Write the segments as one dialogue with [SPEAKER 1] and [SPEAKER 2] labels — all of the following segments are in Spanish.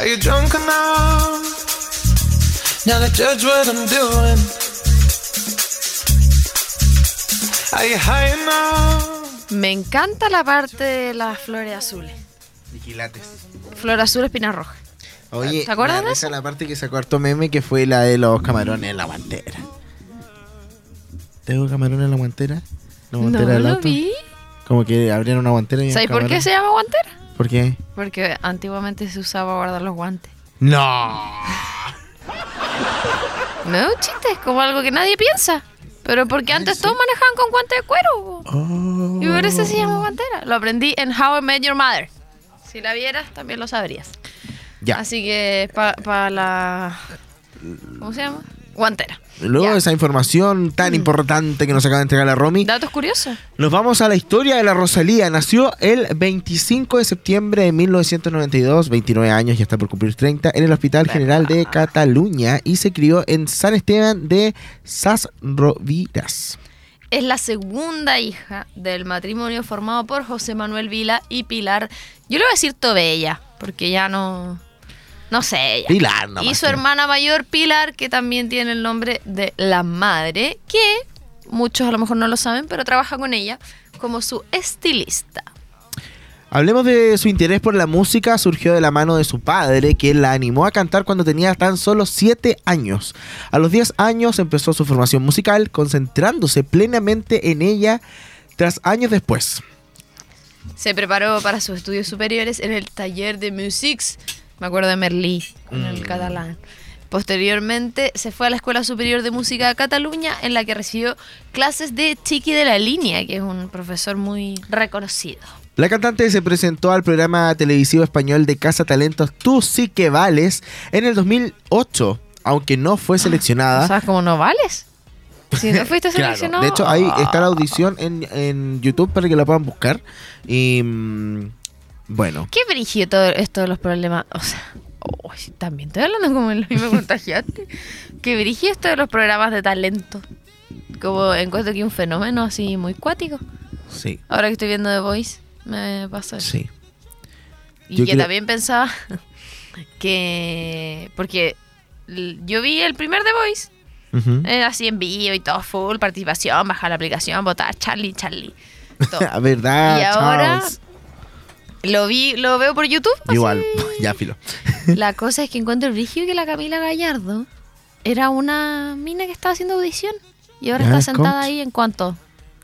[SPEAKER 1] Are you drunk enough now to judge what I'm doing? Are you high enough?
[SPEAKER 2] Me encanta la parte de las flores azules.
[SPEAKER 3] Vigilates.
[SPEAKER 2] Flor azul, espina roja.
[SPEAKER 3] Oye,
[SPEAKER 2] ¿Te acuerdas de eso?
[SPEAKER 3] la parte que sacó harto meme que fue la de los camarones en la guantera. ¿Tengo camarones en la guantera? ¿La guantera
[SPEAKER 2] No
[SPEAKER 3] del
[SPEAKER 2] lo
[SPEAKER 3] auto?
[SPEAKER 2] vi.
[SPEAKER 3] Como que abrieron una guantera y un
[SPEAKER 2] ¿Sabes por qué se llama guantera?
[SPEAKER 3] ¿Por qué?
[SPEAKER 2] Porque antiguamente se usaba guardar los guantes.
[SPEAKER 3] ¡No!
[SPEAKER 2] No chiste, es como algo que nadie piensa. Pero porque antes todos manejaban con guantes de cuero.
[SPEAKER 3] Oh.
[SPEAKER 2] Y por eso se llama guantera. Lo aprendí en How I Met Your Mother. Si la vieras, también lo sabrías.
[SPEAKER 3] Ya.
[SPEAKER 2] Así que para la... ¿Cómo se llama? Guantera.
[SPEAKER 3] Luego
[SPEAKER 2] Ya.
[SPEAKER 3] de esa información tan importante que nos acaba de entregar la Romy,
[SPEAKER 2] Datos curiosos.
[SPEAKER 3] nos vamos a la historia de la Rosalía. Nació el 25 de septiembre de 1992, 29 años, ya está por cumplir 30, en el Hospital General de Cataluña y se crió en San Esteban de Sas Roviras.
[SPEAKER 2] Es la segunda hija del matrimonio formado por José Manuel Vila y Pilar. Yo le voy a decir Tobella, porque ya no. No sé ella.
[SPEAKER 3] Pilar, nomás
[SPEAKER 2] y su hermana mayor, Pilar, que también tiene el nombre de la madre, que muchos a lo mejor no lo saben, pero trabaja con ella como su estilista.
[SPEAKER 3] Hablemos de su interés por la música, surgió de la mano de su padre, quien la animó a cantar cuando tenía tan solo 7 años. A los 10 años empezó su formación musical, concentrándose plenamente en ella tras años después.
[SPEAKER 2] Se preparó para sus estudios superiores en el taller de musics, me acuerdo de Merlí, con el catalán. Posteriormente se fue a la Escuela Superior de Música de Cataluña, en la que recibió clases de Chiqui de la Línea, que es un profesor muy reconocido.
[SPEAKER 3] La cantante se presentó al programa televisivo español de Casa Talentos Tú sí que vales en el 2008, aunque no fue seleccionada.
[SPEAKER 2] O sea, como no vales. Si no fuiste
[SPEAKER 3] Ah. Claro,
[SPEAKER 2] seleccionado.
[SPEAKER 3] de hecho ahí está la audición en, en YouTube para que la puedan buscar. Y mm, bueno,
[SPEAKER 2] Qué brígido todo esto de los problemas. O sea, uy, también estoy hablando como el mismo contagiante. Qué brígido esto de los programas de talento. Como encuentro que un fenómeno así muy cuático.
[SPEAKER 3] sí,
[SPEAKER 2] Ahora que estoy viendo The Voice, me pasa eso.
[SPEAKER 3] sí.
[SPEAKER 2] Y
[SPEAKER 3] Yo
[SPEAKER 2] que
[SPEAKER 3] creo-
[SPEAKER 2] también pensaba que. Porque yo vi el primer The Voice,
[SPEAKER 3] Ujú.
[SPEAKER 2] eh, así en vivo y todo, full participación, bajar la aplicación, votar, Charlie, Charlie. todo.
[SPEAKER 3] La verdad,
[SPEAKER 2] Y ahora
[SPEAKER 3] Charles.
[SPEAKER 2] Lo vi, lo veo por YouTube. así.
[SPEAKER 3] Igual, ya filo.
[SPEAKER 2] La cosa es que encuentro brígido que la Camila Gallardo era una mina que estaba haciendo audición. Y ahora
[SPEAKER 3] Ya,
[SPEAKER 2] está sentada
[SPEAKER 3] coach.
[SPEAKER 2] ahí en cuánto?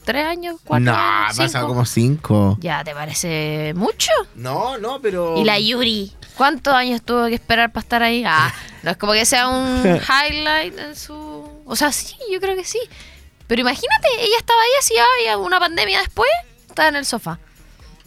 [SPEAKER 2] ¿Tres años? ¿Cuatro
[SPEAKER 3] No,
[SPEAKER 2] años?
[SPEAKER 3] ha pasado
[SPEAKER 2] cinco?
[SPEAKER 3] como cinco.
[SPEAKER 2] Ya, ¿te parece mucho?
[SPEAKER 3] No, no, pero.
[SPEAKER 2] Y la Yuri, ¿cuántos años tuvo que esperar para estar ahí? Ah, no es como que sea un highlight en su... O sea, sí, yo creo que sí. Pero imagínate, ella estaba ahí así, había una pandemia después, estaba en el sofá.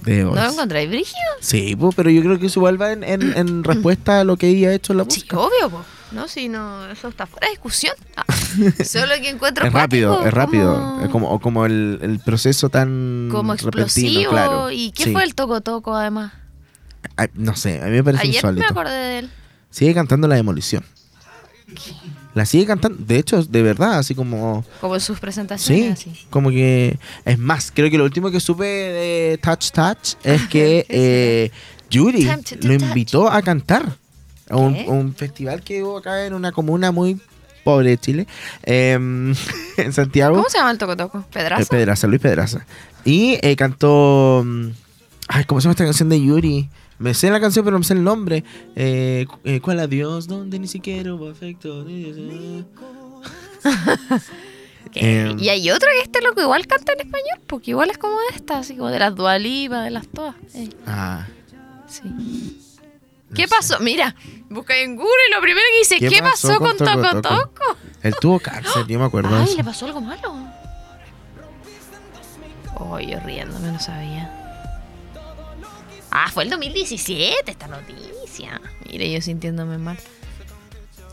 [SPEAKER 3] De
[SPEAKER 2] ¿No lo encontráis brígido?
[SPEAKER 3] Sí, pues, pero yo creo que eso igual va en, en- en respuesta a lo que ella ha hecho en la
[SPEAKER 2] Sí,
[SPEAKER 3] música.
[SPEAKER 2] obvio, po. No, si no, eso está fuera de discusión. Ah, solo que encuentro
[SPEAKER 3] Es rápido, es rápido.
[SPEAKER 2] como-
[SPEAKER 3] Es como, como el, el proceso tan
[SPEAKER 2] como
[SPEAKER 3] repentino,
[SPEAKER 2] explosivo.
[SPEAKER 3] claro.
[SPEAKER 2] ¿Y qué
[SPEAKER 3] Sí.
[SPEAKER 2] fue el toco toco además?
[SPEAKER 3] Ay, no sé, a mí me parece
[SPEAKER 2] Ayer me
[SPEAKER 3] insólito.
[SPEAKER 2] acordé de él.
[SPEAKER 3] Sigue cantando La Demolición. La sigue cantando, de hecho, de verdad, así como...
[SPEAKER 2] Como en sus presentaciones.
[SPEAKER 3] Sí,
[SPEAKER 2] así.
[SPEAKER 3] como que... Es más, creo que lo último que supe de Touch Touch es que eh, Yuri lo invitó a cantar a un, festival que hubo acá en una comuna muy pobre de Chile, em, en Santiago.
[SPEAKER 2] ¿Cómo se llama el toco toco?
[SPEAKER 3] Eh,
[SPEAKER 2] ¿Pedraza?
[SPEAKER 3] Pedraza, Luis Pedraza. Y eh, cantó. mm, Ay, ¿cómo se llama esta canción de Yuri? Me sé la canción, pero no me sé el nombre. Eh, eh, ¿Cuál adiós? Donde ni siquiera hubo afecto. Em,
[SPEAKER 2] y hay otro que este loco igual canta en español, porque igual es como de esta, así como de las dualipas, de las todas. eh,
[SPEAKER 3] Ah,
[SPEAKER 2] sí.
[SPEAKER 3] no
[SPEAKER 2] ¿Qué
[SPEAKER 3] sé.
[SPEAKER 2] pasó? Mira, busca en Google y lo primero que dice,
[SPEAKER 3] ¿Qué
[SPEAKER 2] ¿qué,
[SPEAKER 3] pasó
[SPEAKER 2] pasó,
[SPEAKER 3] con
[SPEAKER 2] con Toco
[SPEAKER 3] Toco? Él tuvo cáncer, yo me acuerdo.
[SPEAKER 2] Ay, le pasó algo malo. Oh, yo riéndome, no sabía. Ah, fue el 2017 esta noticia. Mire, yo sintiéndome mal.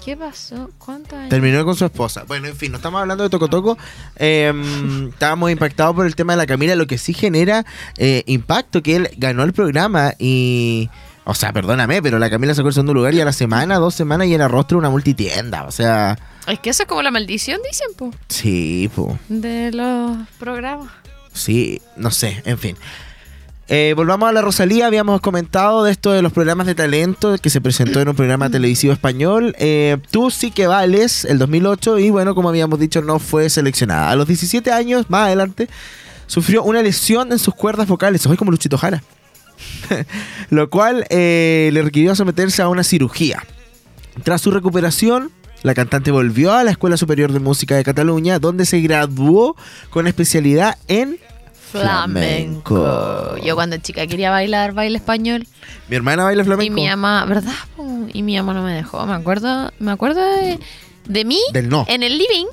[SPEAKER 2] ¿Qué pasó? ¿Cuántos años?
[SPEAKER 3] Terminó con su esposa. Bueno, en fin, no estamos hablando de Toco Toco. Em, estábamos impactados por el tema de la Camila, lo que sí genera eh, impacto, que él ganó el programa y... O sea, perdóname, pero la Camila sacó el segundo lugar y a la semana, dos semanas y era rostro de una multitienda. O sea,
[SPEAKER 2] Es que eso es como la maldición, dicen, po,
[SPEAKER 3] sí, po,
[SPEAKER 2] de los programas.
[SPEAKER 3] sí, no sé, en fin. Eh, volvamos a la Rosalía. Habíamos comentado de esto de los programas de talento que se presentó en un programa televisivo español. Eh, Tú sí que vales, el 2008, y bueno, como habíamos dicho, no fue seleccionada. A los 17 años, más adelante, sufrió una lesión en sus cuerdas vocales. Soy como Luchito Jara. Lo cual eh, le requirió someterse a una cirugía. Tras su recuperación, la cantante volvió a la Escuela Superior de Música de Cataluña, donde se graduó con especialidad en
[SPEAKER 2] Flamenco.
[SPEAKER 3] Flamenco.
[SPEAKER 2] Yo cuando chica quería bailar baile español
[SPEAKER 3] Mi hermana baila flamenco.
[SPEAKER 2] y mi mamá, ¿verdad? Y mi mamá no me dejó. Me acuerdo, me acuerdo de, de mí
[SPEAKER 3] Del no.
[SPEAKER 2] en el living,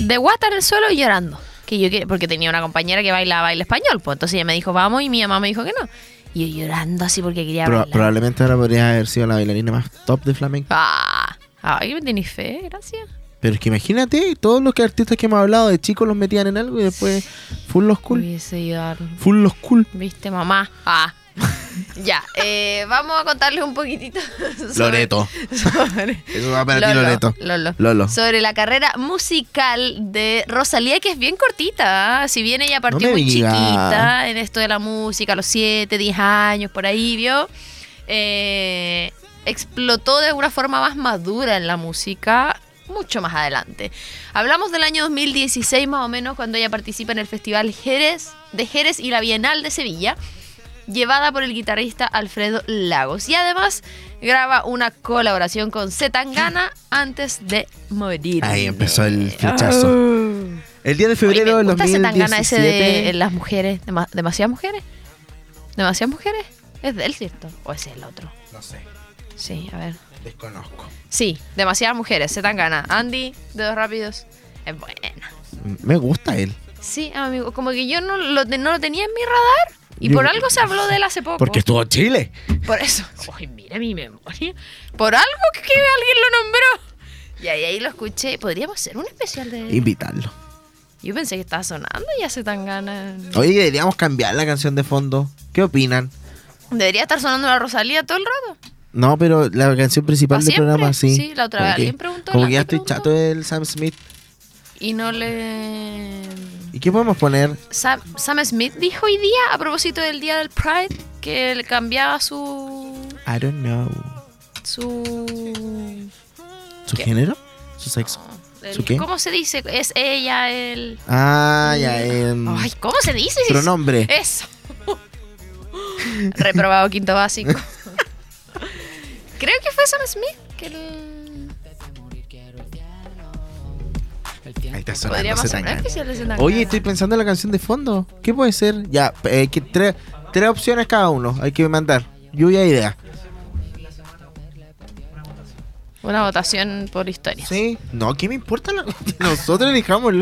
[SPEAKER 2] de guata en el suelo llorando. Que yo que- porque tenía una compañera que bailaba baile español, pues entonces ella me dijo vamos y mi mamá me dijo que no. Y yo llorando así porque quería
[SPEAKER 3] Pro-
[SPEAKER 2] bailar.
[SPEAKER 3] probablemente ahora podría haber sido la bailarina más top de flamenco.
[SPEAKER 2] Ah, ay, me tenéis fe, gracias.
[SPEAKER 3] Pero es que imagínate, todos los que artistas que hemos hablado de chicos los metían en algo y después full los cool. Full los cool.
[SPEAKER 2] ¿Viste, mamá? Ah. ya, eh, vamos a contarles un poquitito sobre,
[SPEAKER 3] Loreto.
[SPEAKER 2] sobre-
[SPEAKER 3] Eso va para ti,
[SPEAKER 2] Lolo,
[SPEAKER 3] Loreto.
[SPEAKER 2] Lolo.
[SPEAKER 3] Lolo.
[SPEAKER 2] Sobre la carrera musical de Rosalía, que es bien cortita. ¿ah? Si bien ella partió
[SPEAKER 3] me
[SPEAKER 2] muy
[SPEAKER 3] diga.
[SPEAKER 2] chiquita en esto de la música, a los 7, 10 años, por ahí, ¿vio? Eh, explotó de una forma más madura en la música mucho más adelante. Hablamos del año 2016 más o menos cuando ella participa en el Festival Jerez de Jerez y la Bienal de Sevilla, llevada por el guitarrista Alfredo Lagos. Y además graba una colaboración con Zetangana antes de morir.
[SPEAKER 3] Ahí empezó el flechazo. El 10 de febrero
[SPEAKER 2] Zetangana
[SPEAKER 3] 2017.
[SPEAKER 2] ese de las mujeres, dema- demasiadas mujeres. ¿Demasiadas mujeres? Es de él, ¿cierto? ¿O es el otro?
[SPEAKER 3] No sé,
[SPEAKER 2] Sí, a ver.
[SPEAKER 3] Desconozco.
[SPEAKER 2] Sí, demasiadas mujeres, Zetangana. Andy, Dedos Rápidos, es buena.
[SPEAKER 3] Me gusta él.
[SPEAKER 2] Sí, amigo, como que yo no lo, no lo tenía en mi radar. Y
[SPEAKER 3] Yo-
[SPEAKER 2] por algo se habló de él hace poco.
[SPEAKER 3] Porque estuvo en Chile.
[SPEAKER 2] Por eso. Ay, mira mi memoria. Por algo que, que alguien lo nombró. Y ahí, ahí lo escuché. Podríamos hacer un especial de él.
[SPEAKER 3] Invitarlo.
[SPEAKER 2] Yo pensé que estaba sonando y ya se tan gana.
[SPEAKER 3] Oye, deberíamos cambiar la canción de fondo. ¿Qué opinan?
[SPEAKER 2] Debería estar sonando la Rosalía todo el rato.
[SPEAKER 3] No, pero la canción principal
[SPEAKER 2] ¿Pa'
[SPEAKER 3] del programa sí.
[SPEAKER 2] Sí, la otra vez alguien preguntó,
[SPEAKER 3] Como que ya estoy chato del Sam Smith.
[SPEAKER 2] Y no le.
[SPEAKER 3] ¿Y qué podemos poner?
[SPEAKER 2] Sam, Sam Smith dijo hoy día, a propósito del día del Pride, que le cambiaba su.
[SPEAKER 3] I don't know.
[SPEAKER 2] su.
[SPEAKER 3] ¿Su
[SPEAKER 2] ¿Qué?
[SPEAKER 3] género? ¿Su sexo?
[SPEAKER 2] el-
[SPEAKER 3] ¿Su qué?
[SPEAKER 2] ¿Cómo se dice? Es ella, el.
[SPEAKER 3] Ah, ya, em,
[SPEAKER 2] Ay, ¿cómo se dice?
[SPEAKER 3] pronombre.
[SPEAKER 2] Eso. Reprobado quinto básico. Creo que fue Sam Smith que el...
[SPEAKER 3] Ahí está sonando. Oye, estoy pensando en la canción de fondo. ¿Qué puede ser? Ya, eh, que tres, tres opciones cada uno. Hay que mandar. Lluvia de idea.
[SPEAKER 2] Una votación por historia.
[SPEAKER 3] ¿Sí? No, ¿qué me importa? la- Nosotros elijamos.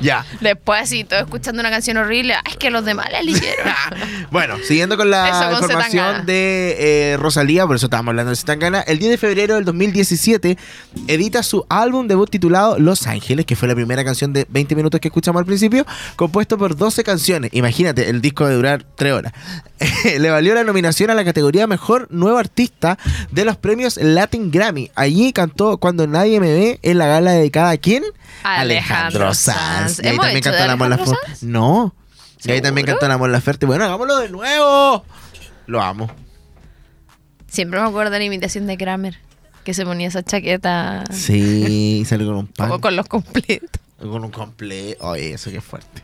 [SPEAKER 3] Ya.
[SPEAKER 2] Después, si estoy escuchando una canción horrible, "Ay, es que los demás la eligieron.
[SPEAKER 3] Bueno, siguiendo con la
[SPEAKER 2] con
[SPEAKER 3] información de eh, Rosalía, por eso estábamos hablando de Zetangana, el 10 de febrero del 2017 edita su álbum debut titulado Los Ángeles, que fue la primera canción de 20 minutos que escuchamos al principio, compuesto por 12 canciones. Imagínate, el disco de durar 3 horas. Le valió la nominación a la categoría Mejor Nuevo Artista de los premios Latin Grammy. Allí cantó Cuando Nadie Me Ve en la gala dedicada a quién?
[SPEAKER 2] Alejandro Sanz.
[SPEAKER 3] Y ahí
[SPEAKER 2] ¿Hemos
[SPEAKER 3] también cantó la Mon
[SPEAKER 2] Alejandro
[SPEAKER 3] Laferte.
[SPEAKER 2] Sanz?
[SPEAKER 3] No. Y ahí también cantó la. Bueno, hagámoslo de nuevo. Lo amo.
[SPEAKER 2] Siempre me acuerdo de la imitación de Kramer, que se ponía esa chaqueta
[SPEAKER 3] Sí, salió con un pan.
[SPEAKER 2] como con los completos.
[SPEAKER 3] Con un completo. Oye, eso que fuerte.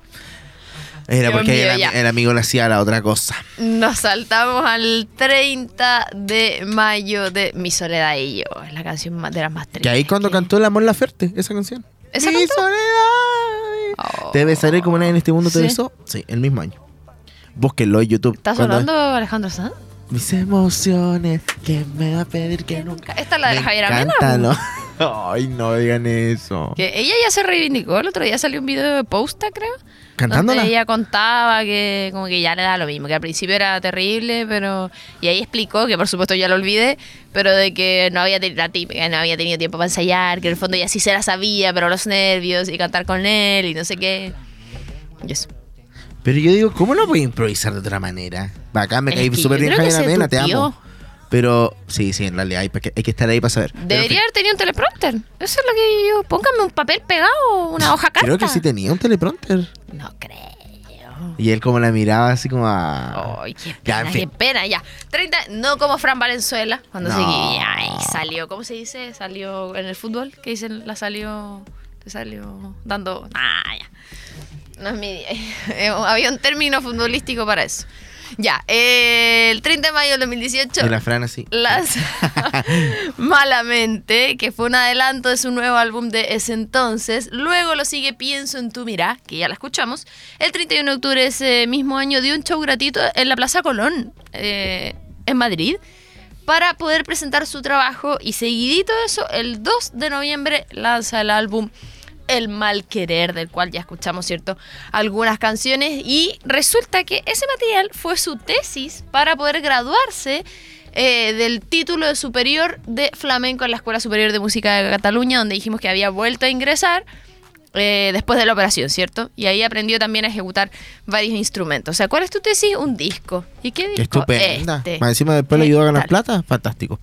[SPEAKER 3] Era
[SPEAKER 2] Dios
[SPEAKER 3] porque
[SPEAKER 2] mío,
[SPEAKER 3] el, el amigo le hacía la otra cosa.
[SPEAKER 2] Nos saltamos al 30 de mayo de Mi Soledad y yo. Es la canción de las más tristes.
[SPEAKER 3] Que ahí cuando
[SPEAKER 2] que-
[SPEAKER 3] cantó la Mon Laferte, esa canción.
[SPEAKER 2] ¿Esa
[SPEAKER 3] Mi soledad.
[SPEAKER 2] Oh.
[SPEAKER 3] Te besaré como nadie en este mundo te
[SPEAKER 2] Sí.
[SPEAKER 3] besó. Sí, el mismo año. Búsquenlo en YouTube.
[SPEAKER 2] ¿Estás hablando Alejandro Sanz?
[SPEAKER 3] Mis emociones, que me va a pedir que nunca.
[SPEAKER 2] Esta es la de
[SPEAKER 3] Me
[SPEAKER 2] la Javiera Mena.
[SPEAKER 3] encanta,
[SPEAKER 2] po.
[SPEAKER 3] ¿no? Ay, no digan eso.
[SPEAKER 2] Que ella ya se reivindicó. El otro día salió un video de Posta, creo.
[SPEAKER 3] ¿Cantándola?
[SPEAKER 2] Donde ella contaba que como que ya le da lo mismo, que al principio era terrible, pero... Y ahí explicó, que por supuesto ya lo olvidé, pero de que no había tenido la típica, no había tenido tiempo para ensayar, que en el fondo ya sí se la sabía, pero los nervios y cantar con él y no sé qué. Y eso.
[SPEAKER 3] Pero yo digo, ¿cómo no voy a improvisar de otra manera? Acá me
[SPEAKER 2] Es
[SPEAKER 3] caí súper bien Javier
[SPEAKER 2] se
[SPEAKER 3] Amena, te amo. Pero sí, sí, en realidad hay, que- hay que estar ahí para saber.
[SPEAKER 2] Debería haber tenido un teleprompter. Eso es lo que yo... Póngame un papel pegado, una hoja carta.
[SPEAKER 3] Creo que sí tenía un teleprompter.
[SPEAKER 2] No creo.
[SPEAKER 3] Y él como la miraba así como a...
[SPEAKER 2] Ay, qué
[SPEAKER 3] Ya,
[SPEAKER 2] pena,
[SPEAKER 3] en
[SPEAKER 2] qué pena, ya. 30, no como Fran Valenzuela, cuando
[SPEAKER 3] No.
[SPEAKER 2] se ay, salió, ¿cómo se dice? Salió en el fútbol, ¿qué dicen? La salió, te salió dando, ah, ya. No es mi. Eh, Había un término futbolístico para eso. Ya, eh, el 30 de mayo del 2018
[SPEAKER 3] Y la Fran así.
[SPEAKER 2] lanza Malamente, que fue un adelanto de su nuevo álbum de ese entonces. Luego lo sigue Pienso en tu mirá, que ya la escuchamos. El 31 de octubre de ese mismo año dio un show gratuito en la Plaza Colón, eh, en Madrid, para poder presentar su trabajo. Y seguidito de eso, el 2 de noviembre lanza el álbum el mal querer, del cual ya escuchamos, ¿cierto? Algunas canciones y resulta que ese material fue su tesis para poder graduarse eh, del título de superior de flamenco en la Escuela Superior de Música de Cataluña, donde dijimos que había vuelto a ingresar eh, después de la operación, ¿cierto? Y ahí aprendió también a ejecutar varios instrumentos. O sea, ¿cuál es tu tesis? Un disco. ¿Y qué disco?
[SPEAKER 3] Qué estupenda.
[SPEAKER 2] Este.
[SPEAKER 3] Más encima después le
[SPEAKER 2] ¿Qué
[SPEAKER 3] ayudó a ganar plata. Fantástico.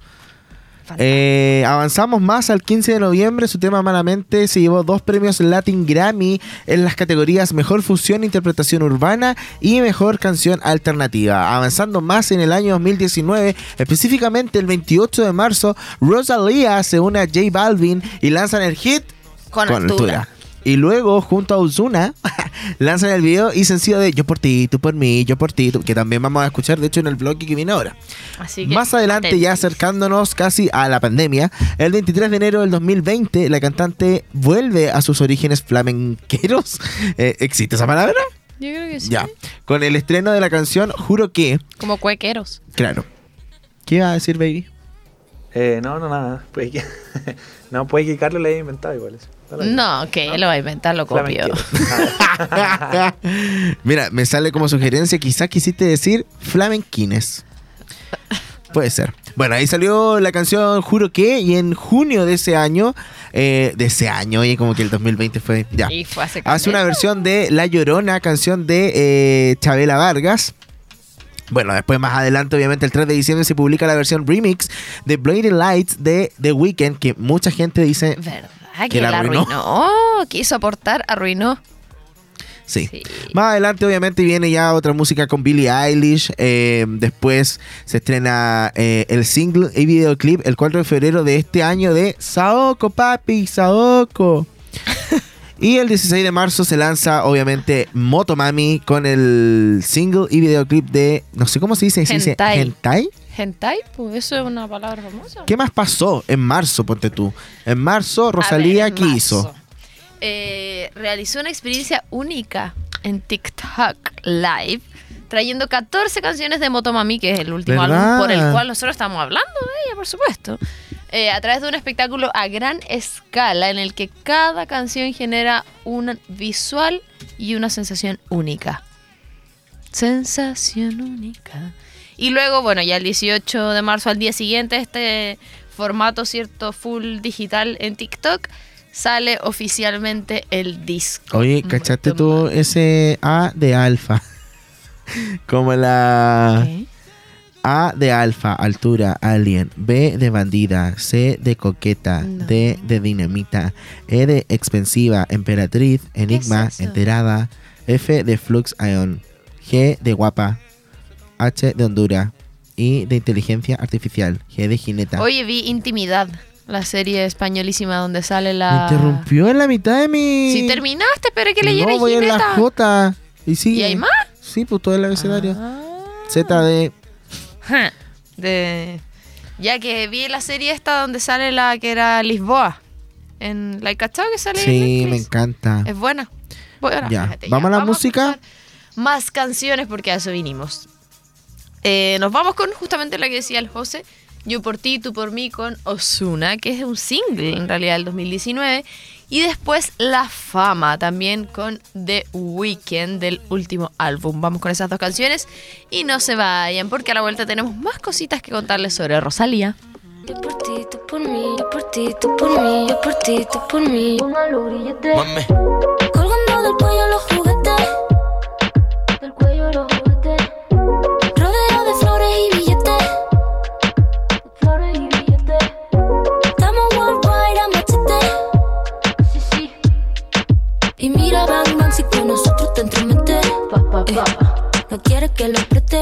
[SPEAKER 3] Eh, avanzamos más al 15 de noviembre. Su tema Malamente se llevó dos premios Latin Grammy en las categorías Mejor Fusión, Interpretación Urbana y Mejor Canción Alternativa. Avanzando más en el año 2019, específicamente el 28 de marzo, Rosalía se une a J Balvin y lanzan el hit
[SPEAKER 2] Con altura.
[SPEAKER 3] Y luego, junto a Ozuna, lanzan el video y sencillo de Yo por ti, tú por mí, yo por ti, tú", que también vamos a escuchar, de hecho, en el blog que viene ahora.
[SPEAKER 2] Así que,
[SPEAKER 3] Más adelante, ya acercándonos casi a la pandemia, el 23 de enero del 2020, la cantante vuelve a sus orígenes flamenqueros. Eh, ¿Existe esa palabra?
[SPEAKER 2] Yo creo que sí.
[SPEAKER 3] Ya. Con el estreno de la canción Juro que,
[SPEAKER 2] Como cuequeros.
[SPEAKER 3] claro. ¿Qué iba a decir, baby?
[SPEAKER 4] Eh, no, no, nada. Puede que, no, puede que Carlos le haya inventado igual eso. No
[SPEAKER 2] que lo va a inventar, lo copio.
[SPEAKER 3] Mira, me sale como sugerencia, quizás quisiste decir flamenquines. Puede ser. Bueno, ahí salió la canción Juro que, y en junio de ese año, eh, de ese año, y como que el 2020 fue ya.
[SPEAKER 2] Y fue hace
[SPEAKER 3] Hace una versión de La Llorona, canción de eh, Chabela Vargas. Bueno, después más adelante, obviamente, el 3 de diciembre se publica la versión remix de Blinding Lights de The Weeknd, que mucha gente dice,
[SPEAKER 2] ¿Verdad?
[SPEAKER 3] Que
[SPEAKER 2] Que
[SPEAKER 3] la
[SPEAKER 2] la
[SPEAKER 3] arruinó.
[SPEAKER 2] arruinó. Quiso aportar, arruinó.
[SPEAKER 3] sí.
[SPEAKER 2] Sí.
[SPEAKER 3] Más adelante, obviamente, viene ya otra música con Billie Eilish. eh, después se estrena eh, el single y videoclip el 4 de febrero de este año de Saoko, papi, Saoko. y el 16 de marzo se lanza, obviamente, Motomami con el single y videoclip de. No sé cómo se dice. ¿Se dice
[SPEAKER 2] Hentai.
[SPEAKER 3] Hentai?
[SPEAKER 2] Pues eso es una palabra famosa.
[SPEAKER 3] ¿Qué más pasó en marzo, ponte tú? En marzo, Rosalía,
[SPEAKER 2] ver, en
[SPEAKER 3] ¿qué
[SPEAKER 2] marzo,
[SPEAKER 3] hizo?
[SPEAKER 2] eh, realizó una experiencia única en TikTok Live, trayendo 14 canciones de Motomami, que es el último
[SPEAKER 3] ¿Verdad?
[SPEAKER 2] álbum por el cual nosotros estamos hablando de ella, por supuesto. eh, a través de un espectáculo a gran escala en el que cada canción genera un visual y una sensación única. Sensación única. Y luego, bueno, ya el 18 de marzo al día siguiente, este formato, ¿cierto? Full digital en TikTok, sale oficialmente el disco.
[SPEAKER 3] Oye, ¿cachaste tú ese A de alfa? Como la. A de alfa, altura, alien. B de bandida. C de coqueta.
[SPEAKER 2] No.
[SPEAKER 3] D de dinamita. E de expensiva, emperatriz, enigma, enterada. F de flux ion. G de guapa. H de Honduras. I de inteligencia artificial. G de jineta.
[SPEAKER 2] Oye, vi Intimidad, la serie españolísima donde sale
[SPEAKER 3] Me
[SPEAKER 2] la...
[SPEAKER 3] interrumpió en la mitad de mi.
[SPEAKER 2] Si terminaste, pero que leyera
[SPEAKER 3] no, voy en la
[SPEAKER 2] Gineta.
[SPEAKER 3] J. Y sigue.
[SPEAKER 2] ¿Y hay más?
[SPEAKER 3] Sí, pues todo el abecedario.
[SPEAKER 2] Ah.
[SPEAKER 3] Z de.
[SPEAKER 2] Ja, De... Ya que vi la serie esta donde sale la que era Lisboa. En la cachado que sale en
[SPEAKER 3] Sí, me encanta.
[SPEAKER 2] Es buena. Bueno,
[SPEAKER 3] Ya,
[SPEAKER 2] fíjate,
[SPEAKER 3] ¿vamos a la música?
[SPEAKER 2] Más canciones porque a eso vinimos. Eh, nos vamos con justamente la que decía el José. Yo por ti, tú por mí con Osuna, que es un single en realidad del 2019. Y después La Fama también con The Weeknd del último álbum. Vamos con esas dos canciones y no se vayan porque a la vuelta tenemos más cositas que contarles sobre Rosalía.
[SPEAKER 5] Yo por ti, tú por mí, yo por ti, tú por mí, yo por ti, tú por mí.
[SPEAKER 1] Mami,
[SPEAKER 5] Colgando del cuello los juguetes. Y mira, Batman, si con nosotros te entremete. Eh,
[SPEAKER 1] no quiere que lo
[SPEAKER 6] preste.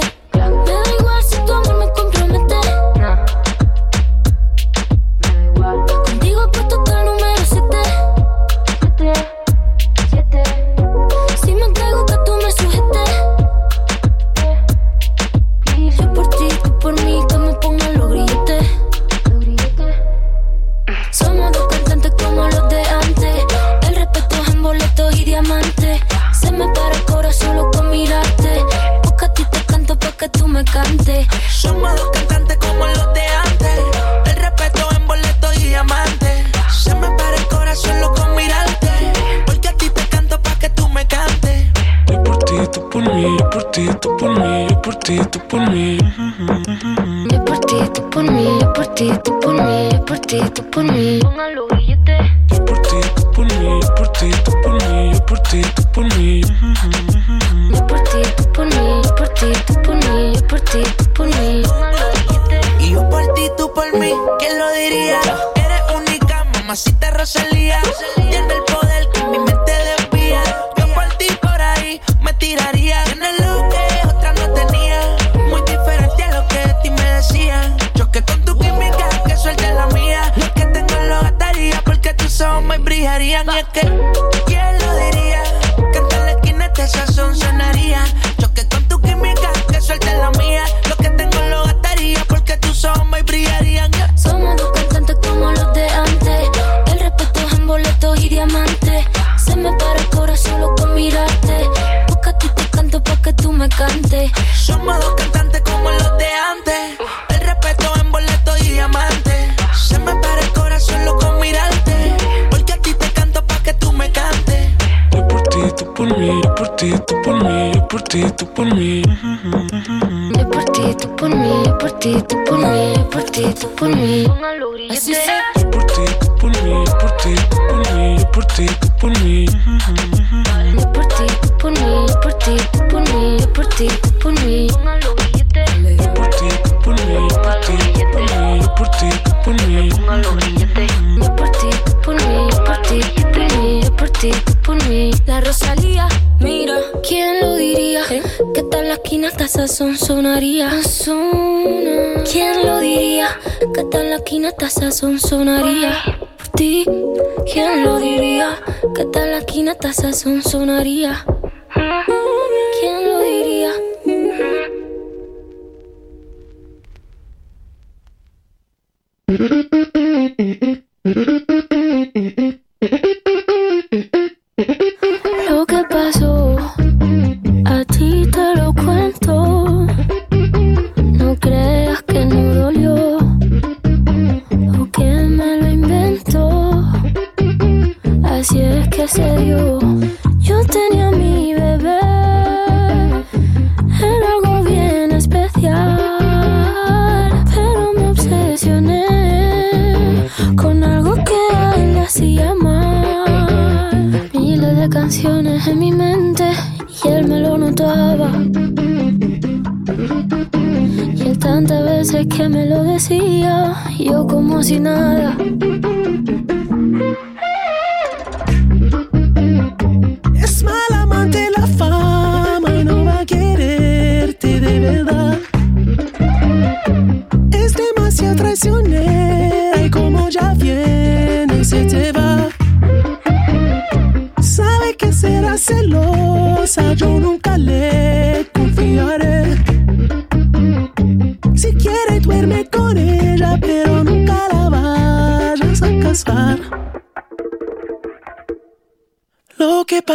[SPEAKER 6] por mí. Yo por ti, tú por mí, yo por ti, tú por mí,
[SPEAKER 5] yo por ti, tú por mí. Así será. quinata esa son sonaría. ¿Quién lo diría? Que tal la quinata esa son sonaría. Por ti, ¿quién lo diría? Que tal la esa son sonaría.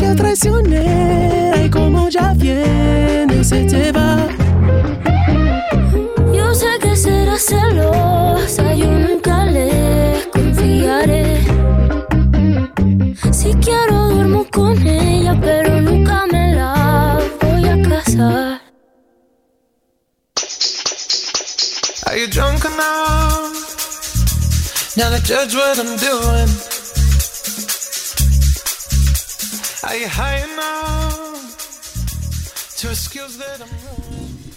[SPEAKER 7] Codicia traicionera y como ya viene se te va.
[SPEAKER 5] Yo sé que será celosa, yo nunca le confiaré. Si quiero duermo con ella, pero nunca me la voy a casar.
[SPEAKER 6] Are you drunk enough now to judge what I'm doing?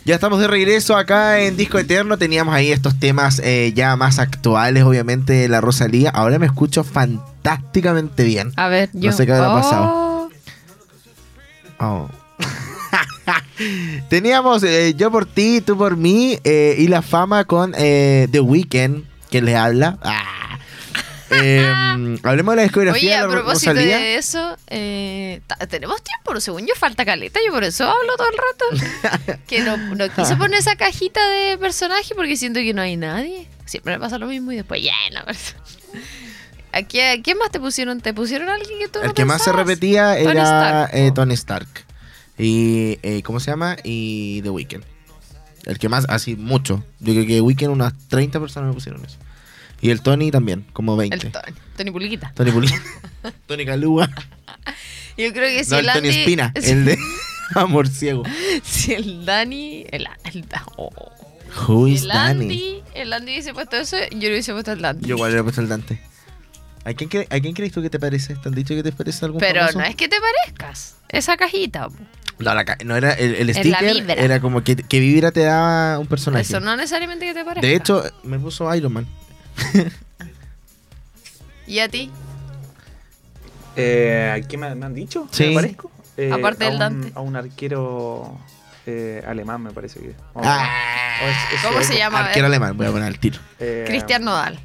[SPEAKER 3] Ya estamos de regreso acá en Disco Eterno. Teníamos ahí estos temas eh, ya más actuales, obviamente, de la Rosalía. Ahora me escucho fantásticamente bien.
[SPEAKER 2] A ver, yo.
[SPEAKER 3] sé qué habrá
[SPEAKER 2] Oh,
[SPEAKER 3] pasado. Oh. Teníamos eh, Yo por ti, tú por mí eh, y la fama con eh, The Weeknd, que le habla. Ah. Eh, hablemos de la discografía
[SPEAKER 2] Oye,
[SPEAKER 3] de
[SPEAKER 2] a
[SPEAKER 3] la
[SPEAKER 2] propósito
[SPEAKER 3] Rosalía.
[SPEAKER 2] de eso, eh, tenemos tiempo, según yo falta caleta, yo por eso hablo todo el rato. que no, no quise poner esa cajita de personaje porque siento que no hay nadie. Siempre me pasa lo mismo y después llena. ¿A quién, a quién más te pusieron? ¿Te pusieron a alguien que tú no
[SPEAKER 3] El que más se repetía
[SPEAKER 2] Tony
[SPEAKER 3] era
[SPEAKER 2] Stark.
[SPEAKER 3] eh, Tony Stark. Y, eh, ¿cómo se llama? Y The Weeknd. El que más, así, mucho. Yo creo que Weeknd unas 30 personas me pusieron eso. Y el Tony también, como 20.
[SPEAKER 2] El Tony, Tony Puliquita.
[SPEAKER 3] Tony Pulín. Tony Calúa.
[SPEAKER 2] Yo creo que si
[SPEAKER 3] no,
[SPEAKER 2] el
[SPEAKER 3] el Tony
[SPEAKER 2] Andy-
[SPEAKER 3] Espina.
[SPEAKER 2] si-
[SPEAKER 3] El de Amor Ciego.
[SPEAKER 2] Si el Dani. El, el, oh.
[SPEAKER 3] Who is
[SPEAKER 2] el
[SPEAKER 3] Danny?
[SPEAKER 2] Andy, el Andy hubiese puesto eso, yo le hubiese puesto el Dani.
[SPEAKER 3] Yo igual le he puesto el Dante. ¿A quién, cre- ¿A quién crees tú que te parece? ¿Te han dicho que te parece algún
[SPEAKER 2] Pero
[SPEAKER 3] famoso?
[SPEAKER 2] no es que te parezcas. Esa cajita.
[SPEAKER 3] No, la ca- no era el, el sticker. Era como que, que vibra te daba un personaje.
[SPEAKER 2] Eso no necesariamente que te parezca.
[SPEAKER 3] De hecho, me puso Iron Man.
[SPEAKER 2] ¿Y a ti?
[SPEAKER 4] Eh, ¿Qué me, me han dicho?
[SPEAKER 3] Sí.
[SPEAKER 4] ¿Me parezco? Eh,
[SPEAKER 2] Aparte
[SPEAKER 4] a
[SPEAKER 2] del
[SPEAKER 4] un-
[SPEAKER 2] Dante.
[SPEAKER 4] A un arquero eh, alemán, me parece que. O-
[SPEAKER 3] Ah.
[SPEAKER 4] es- es
[SPEAKER 2] ¿Cómo se llama?
[SPEAKER 3] Arquero alemán, voy a poner el tiro.
[SPEAKER 4] Eh,
[SPEAKER 2] Cristian Nodal.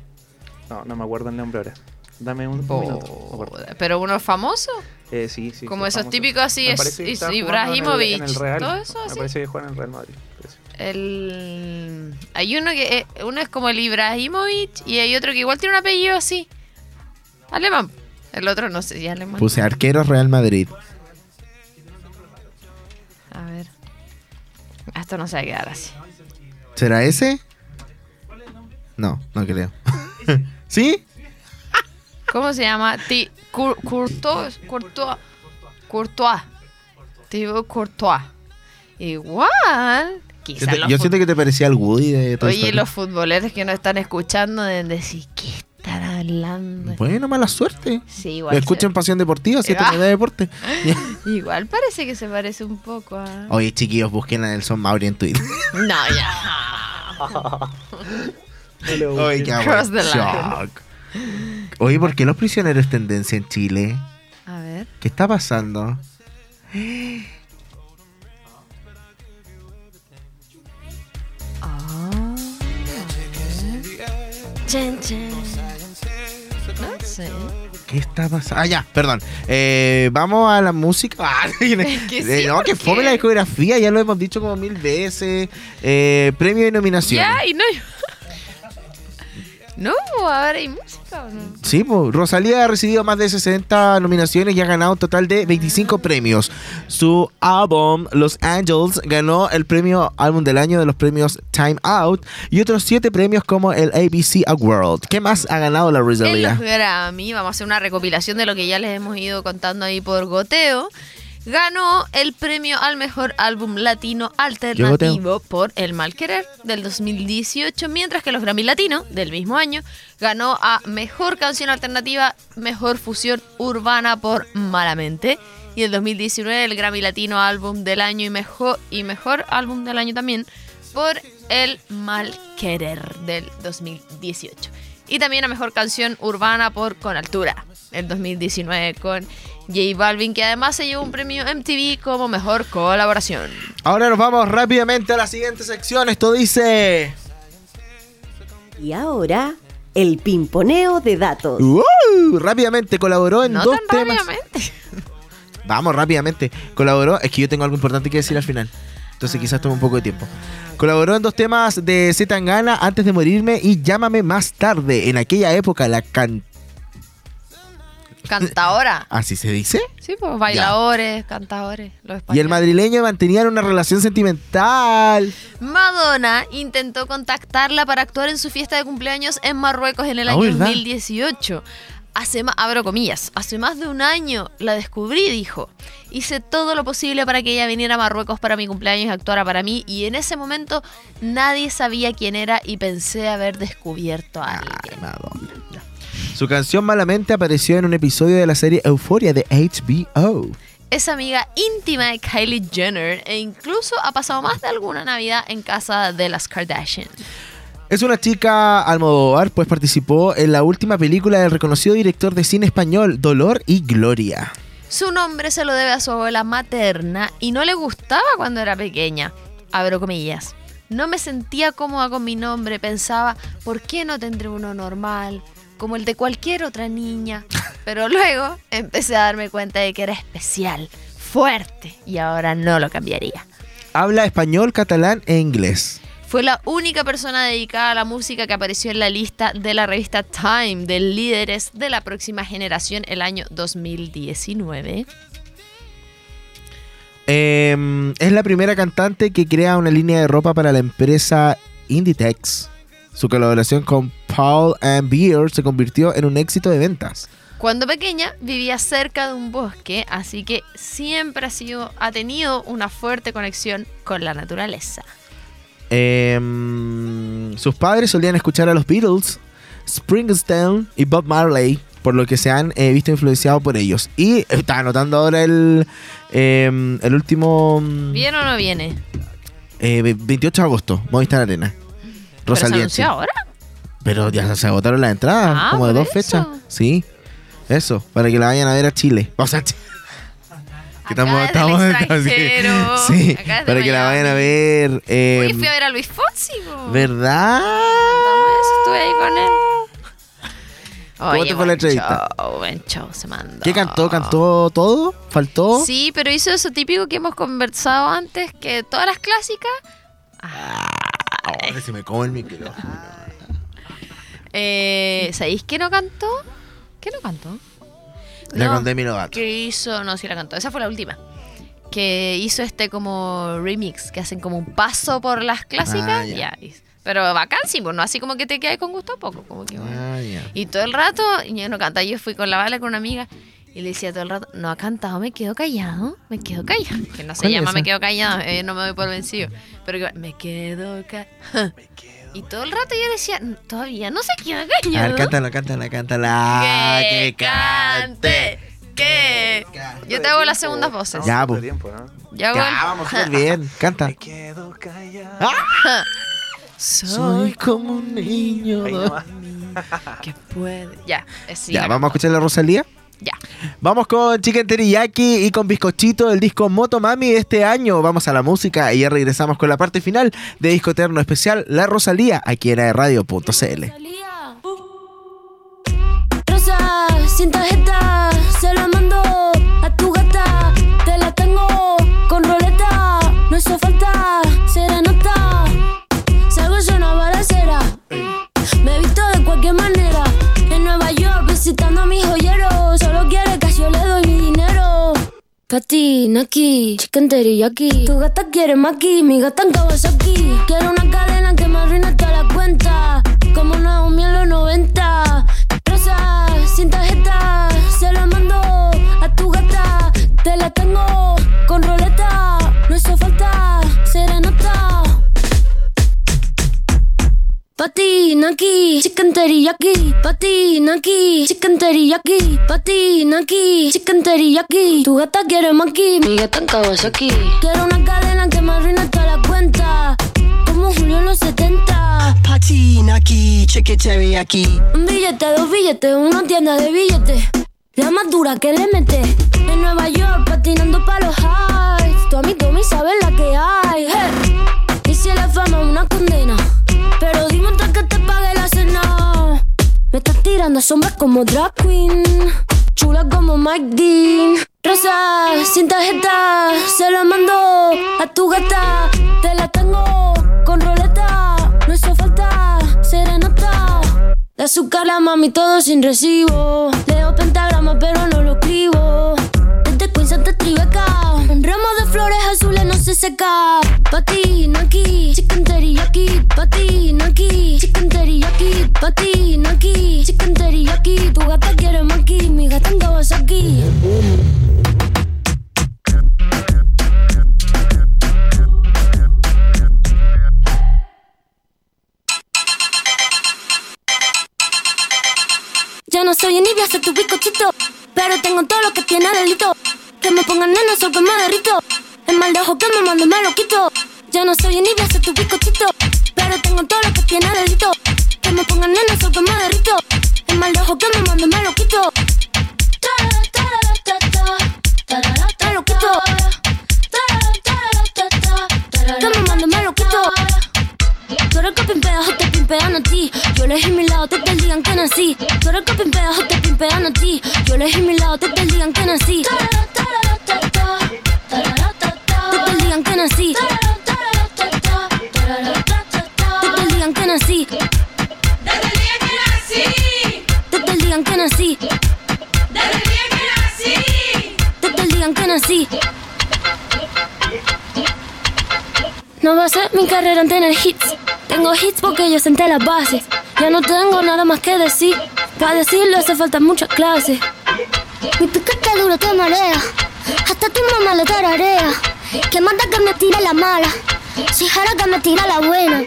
[SPEAKER 4] No, no me acuerdo el nombre ahora. Dame un, un
[SPEAKER 2] Oh,
[SPEAKER 4] minuto.
[SPEAKER 2] pero uno famoso.
[SPEAKER 4] Eh, sí, sí.
[SPEAKER 2] Como esos
[SPEAKER 4] famoso.
[SPEAKER 2] típicos así, es-
[SPEAKER 4] jugando en el-
[SPEAKER 2] Ibrahimovic,
[SPEAKER 4] en el Real.
[SPEAKER 2] todo eso
[SPEAKER 4] Me
[SPEAKER 2] así.
[SPEAKER 4] parece que juega en el Real Madrid.
[SPEAKER 2] El... Hay uno que eh, uno es como el Ibrahimovic y hay otro que igual tiene un apellido así. Alemán. El otro no sé si es alemán.
[SPEAKER 3] Puse arquero Real Madrid.
[SPEAKER 2] A ver. Esto no se va a quedar así.
[SPEAKER 3] ¿Será ese? No, no creo. ¿Sí?
[SPEAKER 2] ¿Cómo se llama? Ti Cour- Courtois. Courtois. Courtois. Courtois. Igual. Quizás
[SPEAKER 3] Yo, te- siento que te parecía al Woody de Toy
[SPEAKER 2] Oye,
[SPEAKER 3] Story.
[SPEAKER 2] los futboleros que nos están escuchando deben decir, ¿qué están hablando?
[SPEAKER 3] Bueno, mala suerte.
[SPEAKER 2] Sí, igual.
[SPEAKER 3] Escuchen
[SPEAKER 2] se-
[SPEAKER 3] Pasión Deportiva, si esto
[SPEAKER 2] Ah.
[SPEAKER 3] no es de deporte.
[SPEAKER 2] Igual parece que se parece un poco a.
[SPEAKER 3] Oye, chiquillos, busquen a Nelson Mauri en Twitter.
[SPEAKER 2] No, ya.
[SPEAKER 3] Oye, qué
[SPEAKER 2] Cross the.
[SPEAKER 3] Oye, ¿por qué los prisioneros tendencia en Chile?
[SPEAKER 2] A ver.
[SPEAKER 3] ¿Qué está pasando?
[SPEAKER 2] Chen, chen. No sé.
[SPEAKER 3] ¿Qué está pasando? Ah, ya, perdón. Eh, Vamos a la música. Ah,
[SPEAKER 2] que sí,
[SPEAKER 3] eh, no,
[SPEAKER 2] ¿por
[SPEAKER 3] que fome
[SPEAKER 2] qué?
[SPEAKER 3] la discografía, ya lo hemos dicho como mil veces. Eh, premio y nominación.
[SPEAKER 2] Ya, y no. No, ahora hay música o no.
[SPEAKER 3] Sí, pues, Rosalía ha recibido más de 60 nominaciones y ha ganado un total de 25 premios. Su álbum, Los Angels, ganó el premio Álbum del Año de los premios Time Out y otros 7 premios como el ABC Award. ¿Qué más ha ganado la
[SPEAKER 2] En los
[SPEAKER 3] Rosalía?
[SPEAKER 2] Grammy, vamos a hacer una recopilación de lo que ya les hemos ido contando ahí por goteo. Ganó el premio al mejor álbum latino alternativo por El Mal Querer del 2018, mientras que los Grammy Latino del mismo año ganó a mejor canción alternativa, mejor fusión urbana por Malamente. Y el 2019 el Grammy Latino álbum del año y mejor, y mejor álbum del año también por El Mal Querer del 2018. Y también a mejor canción urbana por Con Altura, el 2019 con J Balvin, que además se llevó un premio MTV como mejor colaboración.
[SPEAKER 3] Ahora nos vamos rápidamente a la siguiente sección. Esto dice...
[SPEAKER 8] Y ahora, el pimponeo de datos.
[SPEAKER 3] ¡Uh! rápidamente colaboró en
[SPEAKER 2] No
[SPEAKER 3] dos
[SPEAKER 2] tan
[SPEAKER 3] temas.
[SPEAKER 2] rápidamente.
[SPEAKER 3] Vamos, rápidamente. Colaboró, es que yo tengo algo importante que decir al final. Entonces quizás tome un poco de tiempo. Colaboró en dos temas de Z Tangana, Antes de morirme y Llámame más tarde. En aquella época la can...
[SPEAKER 2] Cantadora.
[SPEAKER 3] ¿Así se dice?
[SPEAKER 2] Sí, pues bailadores, cantadores, los
[SPEAKER 3] Y el
[SPEAKER 2] españoles.
[SPEAKER 3] madrileño mantenían una relación sentimental.
[SPEAKER 2] Madonna intentó contactarla para actuar en su fiesta de cumpleaños en Marruecos en el
[SPEAKER 3] Ah,
[SPEAKER 2] año
[SPEAKER 3] ¿verdad?
[SPEAKER 2] 2018. Hace más, abro comillas, hace más de un año la descubrí, dijo. Hice todo lo posible para que ella viniera a Marruecos para mi cumpleaños y actuara para mí y en ese momento nadie sabía quién era y pensé haber descubierto a alguien.
[SPEAKER 3] Madonna. Su canción Malamente apareció en un episodio de la serie Euforia de HBO.
[SPEAKER 2] Es amiga íntima de Kylie Jenner e incluso ha pasado más de alguna Navidad en casa de las Kardashian.
[SPEAKER 3] Es una chica Almodóvar, pues participó en la última película del reconocido director de cine español Dolor y Gloria.
[SPEAKER 2] Su nombre se lo debe a su abuela materna y no le gustaba cuando era pequeña. Abro comillas. No me sentía cómoda con mi nombre, pensaba, ¿por qué no tendré uno normal? Como el de cualquier otra niña. Pero luego empecé a darme cuenta de que era especial, fuerte, y ahora no lo cambiaría.
[SPEAKER 3] Habla español, catalán e inglés.
[SPEAKER 2] Fue la única persona dedicada a la música que apareció en la lista de la revista Time de líderes de la próxima generación el año 2019.
[SPEAKER 3] Eh, es la primera cantante que crea una línea de ropa para la empresa Inditex. Su colaboración con Paul and Beer se convirtió en un éxito de ventas.
[SPEAKER 2] Cuando pequeña vivía cerca de un bosque, así que siempre ha, sido, ha tenido una fuerte conexión con la naturaleza.
[SPEAKER 3] Eh, sus padres solían escuchar a los Beatles, Springsteen y Bob Marley, por lo que se han eh, visto influenciados por ellos. Y está anotando ahora el, eh, el último mm,
[SPEAKER 2] ¿Viene o no viene?
[SPEAKER 3] eh, 28 de agosto, Movistar Arena.
[SPEAKER 2] ¿Pero se
[SPEAKER 3] Rosalía.
[SPEAKER 2] anunció
[SPEAKER 3] sí.
[SPEAKER 2] ahora?
[SPEAKER 3] Pero ya se agotaron las entradas,
[SPEAKER 2] Ah,
[SPEAKER 3] como de dos fechas. Sí, eso, para que la vayan a ver a Chile. O sea, que
[SPEAKER 2] desde el extranjero,
[SPEAKER 3] Sí,
[SPEAKER 2] acá
[SPEAKER 3] para que la vayan a ver. eh,
[SPEAKER 2] Oye, fui a ver a Luis Fonsi.
[SPEAKER 3] ¿Verdad?
[SPEAKER 2] Eso, estuve ahí con él.
[SPEAKER 3] ¿Cómo
[SPEAKER 2] Oye,
[SPEAKER 3] te fue la entrevista?
[SPEAKER 2] show, buen show se mandó.
[SPEAKER 3] ¿Qué cantó? ¿Cantó todo? ¿Faltó?
[SPEAKER 2] Sí, pero hizo eso típico que hemos conversado antes, que todas las clásicas...
[SPEAKER 3] Ahora se me come el micrófono.
[SPEAKER 2] Eh, ¿Sabéis qué no cantó? ¿Qué no cantó?
[SPEAKER 3] La
[SPEAKER 2] No,
[SPEAKER 3] con Demi Lovato.
[SPEAKER 2] Que hizo, no, sí la cantó. Esa fue la última. Que hizo este como remix, que hacen como un paso por las clásicas.
[SPEAKER 3] Ah, ya.
[SPEAKER 2] ya. y- Pero bacán, sí, pues no así como que te quedas con gusto a poco. Como que, bueno.
[SPEAKER 3] Ah, ya.
[SPEAKER 2] Y todo el rato, yo no cantaba, yo fui con la bala con una amiga y le decía todo el rato, no ha cantado, me quedo callado, me quedo callado. Que no se
[SPEAKER 3] ¿Cuál es
[SPEAKER 2] llama me quedo callado, eh, no me doy por vencido. Pero que me quedo callado. Y todo el rato yo decía, todavía no se queda
[SPEAKER 3] A
[SPEAKER 2] callado.
[SPEAKER 3] ver, cántala, cántala, cántala.
[SPEAKER 2] que cante, que... Yo te hago las segundas voces.
[SPEAKER 3] Ya, pues. Ya, vamos súper bien. Canta.
[SPEAKER 4] Me quedo callado.
[SPEAKER 3] Ah.
[SPEAKER 2] Soy
[SPEAKER 3] como un niño.
[SPEAKER 2] Que puede... Ya, es
[SPEAKER 3] Ya, vamos a escuchar la Rosalía.
[SPEAKER 2] Ya.
[SPEAKER 3] Vamos con Chicken Teriyaki y con Bizcochito del disco Moto Mami de este año. Vamos a la música y ya regresamos con la parte final de Disco Eterno Especial La Rosalía aquí en radio.cl.
[SPEAKER 5] Rosa, sin tarjeta, se la mando a tu gata. Te la tengo con roleta, no hizo falta serenata. Salgo es una balacera, me he visto de cualquier manera. En Nueva York visitando a mis joyeros, Katy, Naki, chicken teriyaki. Tu gata quiere maki, mi gata en Kawasaki. Quiero una cadena que me arruine toda la cuenta. Como Naomi en los 90 Rosa, sin tarjeta, se la mando a tu gata. Te la tengo con roleta, no hizo falta serenata Patina aquí, chicken teriyaki. Patina aquí, chicken teriyaki. Patina aquí, chicken teriyaki. Tu gata quiere maki, mi gata en Kawasaki. Quiero una cadena que me arruine toda la cuenta. Como Julio en los 70.
[SPEAKER 9] Patina aquí, chicken teriyaki.
[SPEAKER 5] Un billete, dos billetes, una tienda de billetes. La más dura que le mete. En Nueva York, patinando pa' los highs. Tu amigo Tommy sabe la que hay. Hey. Y si la fama es una condena. Pero dime antes que te pague la cena. Me estás tirando sombras como drag queen. Chula como Mike Dean. Rosa, sin tarjeta, se la mando a tu gata. Te la tengo con roleta. No hizo falta serenata. De azúcar la mami todo sin recibo. Leo pentagrama pero no lo escribo. Desde Queens hasta Tribeca. Un ramo de flores azules no se seca. Patina aquí, chicken teriyaki. Patina aquí, chicken teriyaki. Patina aquí, chicken teriyaki. Tu gata quiere maki, mi gata en Kawasaki. Ya no soy envidia, soy tu bizcochito. Pero tengo todo lo que tiene delito. Que me pongan nena, sol que me derrito. El mal de ojo que me mando me lo quito. Ya no soy envidia, soy tu bizcochito. Pero tengo todo lo que tiene delito. Que me pongan nena, sol que me derrito. El mal de ojo que me mando me lo quito. Me lo quito. Que me mando me lo quito. Tú eres el que pimpea o te pimpean a ti. Yo elegí mi lado el día en que nací. Tú eres el que pimpea o te pimpean a ti. Yo elegí mi lado desde el día en que nací. Desde el día que nací. Desde el día en que nací. Desde el día que nací. Desde el día que nací. No va a ser mi carrera en tener hits. Tengo hits porque yo senté las bases. Ya no tengo nada más que decir. Para decirlo hace falta muchas clases. Mi piquete duro te marea. Hasta tu mamá le tararea. Que manda que me tire la mala. Si jara que me tira la buena.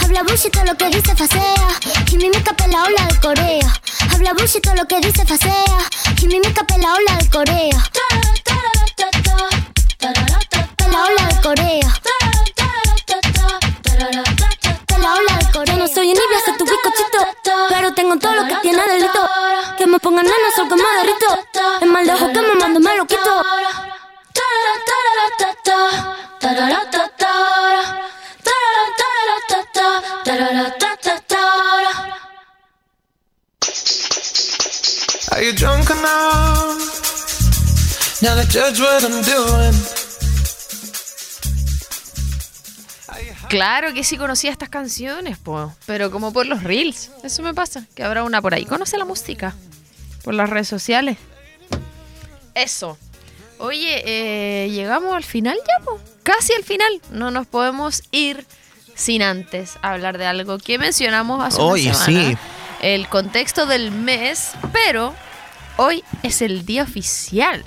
[SPEAKER 5] Habla bullshit todo lo que dice facea. Y mi mica la ola de Corea. Habla bullshit lo que dice facea. Y mi mica la ola de Corea. La ola de Corea. La ola de Corea. No soy envidia, soy tu bizcochito. Pero tengo todo lo que tiene delito. Que me pongan nena, sol me derrito. El mal de que me mando me lo quito.
[SPEAKER 6] Are you drunk enough now to judge what I'm doing?
[SPEAKER 2] Claro que sí conocía estas canciones, po, pero como por los reels. Eso me pasa, que habrá una por ahí. Conoce la música por las redes sociales. Eso. Oye, eh, llegamos al final ya, po. Casi al final. No nos podemos ir sin antes hablar de algo que mencionamos hace
[SPEAKER 3] Oye,
[SPEAKER 2] una semana.
[SPEAKER 3] sí.
[SPEAKER 2] El contexto del mes, pero hoy es el día oficial.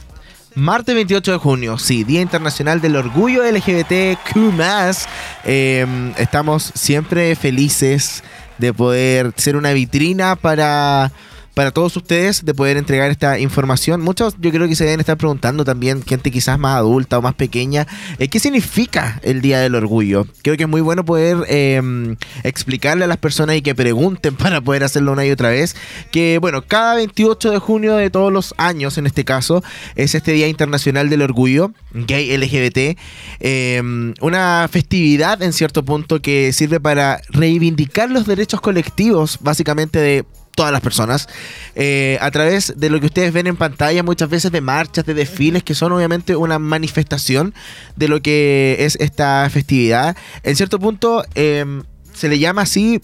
[SPEAKER 3] Martes 28 de junio, sí, Día Internacional del Orgullo LGBTQ+. Eh, estamos siempre felices de poder ser una vitrina para, para todos ustedes, de poder entregar esta información. Muchos yo creo que se deben estar preguntando también, gente quizás más adulta o más pequeña, eh, ¿qué significa el Día del Orgullo? Creo que es muy bueno poder eh, explicarle a las personas y que pregunten para poder hacerlo una y otra vez, que bueno, cada 28 de junio de todos los años, en este caso, es este Día Internacional del Orgullo Gay LGBT, eh, una festividad en cierto punto que sirve para reivindicar los derechos colectivos, básicamente de todas las personas eh, a través de lo que ustedes ven en pantalla muchas veces de marchas, de desfiles que son obviamente una manifestación de lo que es esta festividad. En cierto punto eh, se le llama así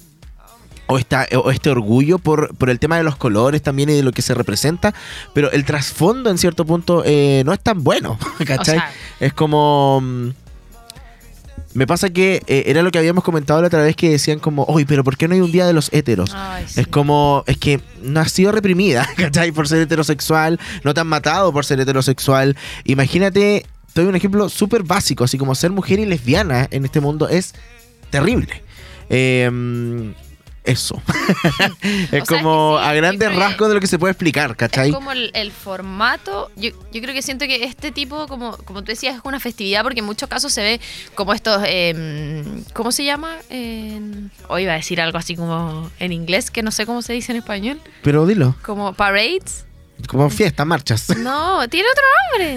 [SPEAKER 3] o, esta, o este orgullo por, por el tema de los colores también y de lo que se representa, pero el trasfondo en cierto punto eh, no es tan bueno, ¿cachai?
[SPEAKER 2] sea-
[SPEAKER 3] es como... Me pasa que eh, era lo que habíamos comentado la otra vez que decían como, oye, pero ¿por qué no hay un día de los?
[SPEAKER 2] Ay, sí.
[SPEAKER 3] Es como, es que no has sido reprimida, ¿cachai? Por ser heterosexual, no te han matado por ser heterosexual. Imagínate, te doy un ejemplo súper básico, así como ser mujer y lesbiana en este mundo es terrible. Eh, eso. es
[SPEAKER 2] que
[SPEAKER 3] como
[SPEAKER 2] sí,
[SPEAKER 3] a grandes
[SPEAKER 2] siempre-
[SPEAKER 3] rasgos de lo que se puede explicar, ¿cachai?
[SPEAKER 2] Es como el, el formato. Yo, yo creo que siento que este tipo, como, como tú decías, es una festividad porque en muchos casos se ve como estos. em, ¿Cómo se llama? En- Hoy iba a decir algo así como en inglés, que no sé cómo se dice en español.
[SPEAKER 3] Pero dilo,
[SPEAKER 2] Como parades.
[SPEAKER 3] Como fiesta, marchas.
[SPEAKER 2] No, tiene otro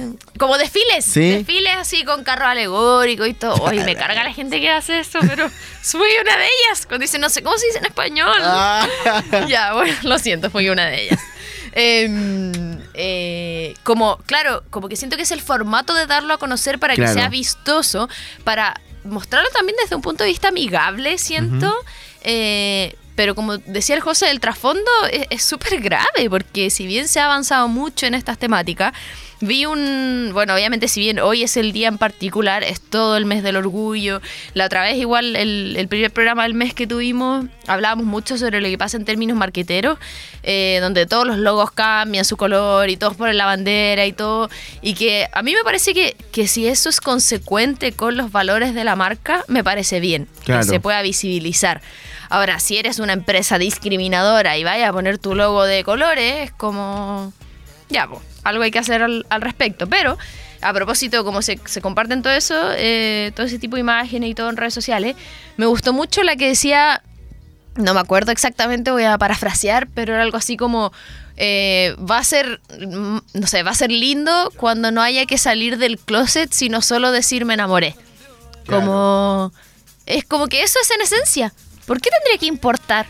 [SPEAKER 2] nombre. Como desfiles.
[SPEAKER 3] Sí.
[SPEAKER 2] Desfiles así con carro alegórico y todo. Oye, me carga la gente que hace eso, pero soy una de ellas. Cuando dicen, no sé cómo se dice en español.
[SPEAKER 3] Ah.
[SPEAKER 2] ya, bueno, lo siento, fui una de ellas. Em, eh, como, claro, como que siento que es el formato de darlo a conocer para
[SPEAKER 3] Claro.
[SPEAKER 2] que sea vistoso, para mostrarlo también desde un punto de vista amigable, siento. Eh, pero como decía el José, el trasfondo es súper grave, porque si bien se ha avanzado mucho en estas temáticas, vi un, bueno, obviamente si bien hoy es el día en particular, es todo el mes del orgullo, la otra vez igual el, el primer programa del mes que tuvimos, hablábamos mucho sobre lo que pasa en términos marqueteros, eh, donde todos los logos cambian su color y todos ponen la bandera y todo, y que a mí me parece que, que si eso es consecuente con los valores de la marca, me parece bien,
[SPEAKER 3] Claro.
[SPEAKER 2] que se pueda visibilizar. Ahora, si eres una empresa discriminadora y vaya a poner tu logo de colores, es como... Ya, pues, algo hay que hacer al, al respecto. Pero, a propósito, como se, se comparten todo eso, eh, todo ese tipo de imágenes y todo en redes sociales, me gustó mucho la que decía, no me acuerdo exactamente, voy a parafrasear, pero era algo así como... eh, va a ser, mm, no sé, va a ser lindo cuando no haya que salir del closet, sino solo decir me enamoré. Como... Es como que eso es en esencia. ¿Por qué tendría que importar?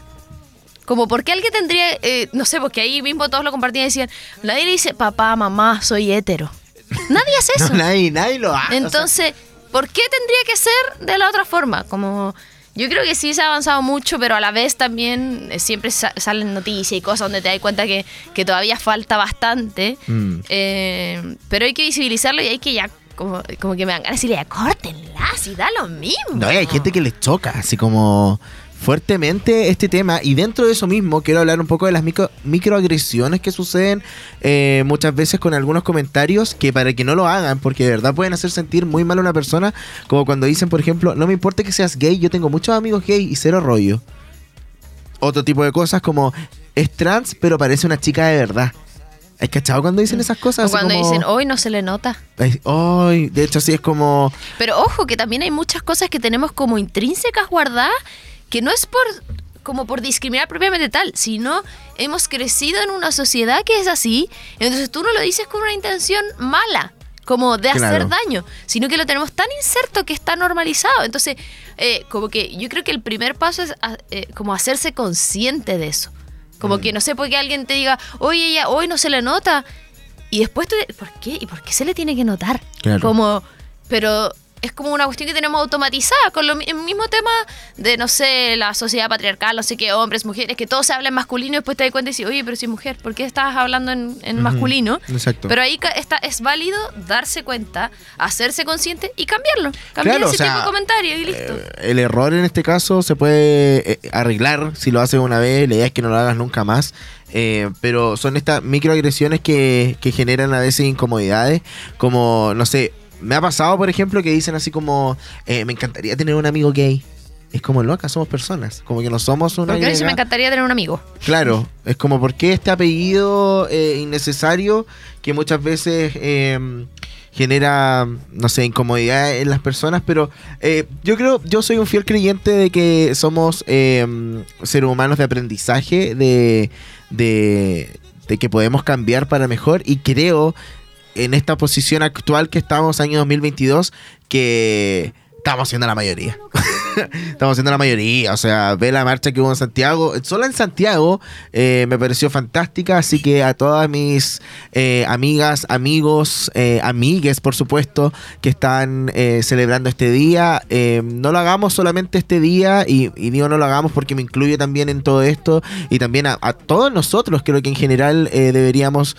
[SPEAKER 2] Como, ¿por qué alguien tendría, eh, no sé, porque ahí mismo todos lo compartían y decían, nadie le dice, papá, mamá, soy hetero. Nadie hace eso.
[SPEAKER 3] No, nadie, nadie lo hace.
[SPEAKER 2] Entonces, ¿por qué tendría que ser de la otra forma? Como yo creo que sí se ha avanzado mucho, pero a la vez también eh, siempre sa- salen noticias y cosas donde te das cuenta que, que todavía falta bastante.
[SPEAKER 3] Mm.
[SPEAKER 2] Eh, pero hay que visibilizarlo y hay que ya, como, como que me dan ganas de decirle, córtenla, si da lo mismo.
[SPEAKER 3] No, hay gente que les choca, así como fuertemente este tema. Y dentro de eso mismo, quiero hablar un poco de las micro- microagresiones que suceden eh, muchas veces con algunos comentarios que para que no lo hagan, porque de verdad pueden hacer sentir muy mal a una persona, como cuando dicen, por ejemplo, no me importa que seas gay, yo tengo muchos amigos gay y cero rollo. Otro tipo de cosas como es trans, pero parece una chica de verdad. ¿Has cachado cuando dicen esas cosas?
[SPEAKER 2] O cuando
[SPEAKER 3] como,
[SPEAKER 2] dicen, hoy no se le nota.
[SPEAKER 3] "Ay, ay", de hecho, sí es como.
[SPEAKER 2] Pero ojo, que también hay muchas cosas que tenemos como intrínsecas guardadas, que no es por como por discriminar propiamente tal, sino hemos crecido en una sociedad que es así, entonces tú no lo dices con una intención mala, como de hacer
[SPEAKER 3] Claro.
[SPEAKER 2] daño, sino que lo tenemos tan inserto que está normalizado. Entonces, eh, como que yo creo que el primer paso es a- eh, como hacerse consciente de eso. Como que no sé por qué alguien te diga, oye, ella hoy no se le nota. Y después tú, ¿por qué? ¿Y por qué se le tiene que notar?
[SPEAKER 3] Claro.
[SPEAKER 2] Como, pero es como una cuestión que tenemos automatizada con lo, el mismo tema de, no sé, la sociedad patriarcal, no sé qué, hombres, mujeres, que todo se habla en masculino y después te das cuenta y dices, oye, pero si mujer, ¿por qué estás hablando en, masculino?
[SPEAKER 3] exacto.
[SPEAKER 2] Pero ahí está, es válido darse cuenta, hacerse consciente y cambiarlo. Cambiar
[SPEAKER 3] Claro, o
[SPEAKER 2] ese
[SPEAKER 3] sea,
[SPEAKER 2] tipo de comentarios y listo.
[SPEAKER 3] Eh, el error en este caso se puede eh, arreglar si lo haces una vez, la idea es que no lo hagas nunca más. Eh, pero son estas microagresiones que, que generan a veces incomodidades, como, no sé, me ha pasado, por ejemplo, que dicen así como, eh, me encantaría tener un amigo gay. Es como, loca, somos personas, como que no somos una...
[SPEAKER 2] Porque a mí sí
[SPEAKER 3] Y.
[SPEAKER 2] me encantaría tener un amigo.
[SPEAKER 3] Claro, es como por qué este apellido eh, innecesario que muchas veces eh, genera, no sé, incomodidad en las personas, pero eh, yo creo, yo soy un fiel creyente de que somos eh, seres humanos de aprendizaje, de, de, de que podemos cambiar para mejor y creo en esta posición actual que estamos, año 2022, que estamos siendo la mayoría. estamos siendo la mayoría. O sea, ve la marcha que hubo en Santiago. Solo en Santiago eh, me pareció fantástica. Así que a todas mis eh, amigas, amigos, eh, amigues, por supuesto, que están eh, celebrando este día, eh, no lo hagamos solamente este día. Y, y digo no lo hagamos porque me incluye también en todo esto. Y también a, todos nosotros, creo que en general eh, deberíamos